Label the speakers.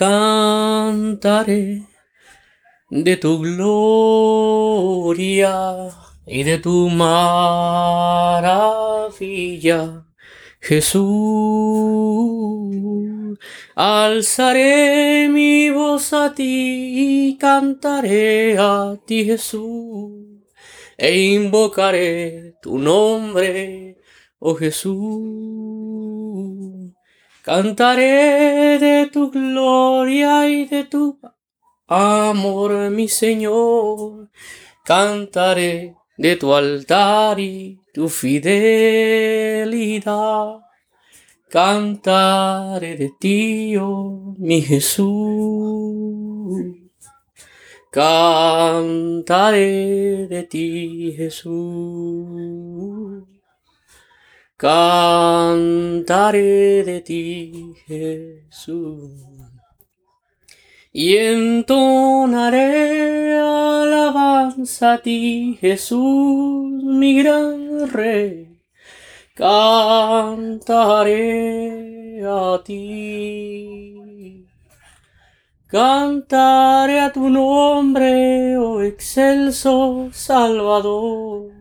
Speaker 1: Cantaré de tu gloria y de tu maravilla, Jesús. Alzaré mi voz a ti y cantaré a ti, Jesús, e invocaré tu nombre, oh Jesús. Cantaré de tu gloria y de tu amor, mi Señor. Cantaré de tu altar y tu fidelidad. Cantaré de ti, oh mi Jesús. Cantaré de ti, Jesús. Cantaré de ti, Jesús. Y entonaré alabanza a ti, Jesús, mi gran rey. Cantaré a ti. Cantaré a tu nombre, oh excelso Salvador.